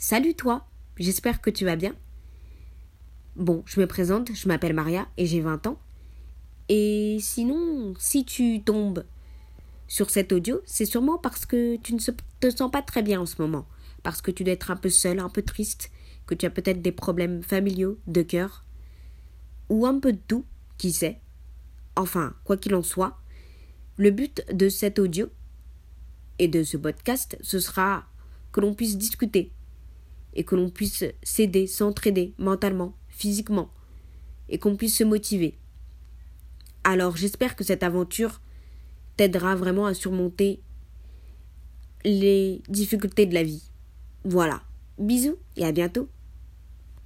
Salut toi, j'espère que tu vas bien. Bon, je me présente, je m'appelle Maria et j'ai 20 ans. Et sinon, si tu tombes sur cet audio, c'est sûrement parce que tu ne te sens pas très bien en ce moment, parce que tu dois être un peu seul, un peu triste, que tu as peut-être des problèmes familiaux, de cœur, ou un peu de tout, qui sait. Enfin, quoi qu'il en soit, le but de cet audio et de ce podcast, ce sera que l'on puisse discuter et que l'on puisse s'aider, s'entraider mentalement, physiquement, et qu'on puisse se motiver. Alors j'espère que cette aventure t'aidera vraiment à surmonter les difficultés de la vie. Voilà. Bisous et à bientôt.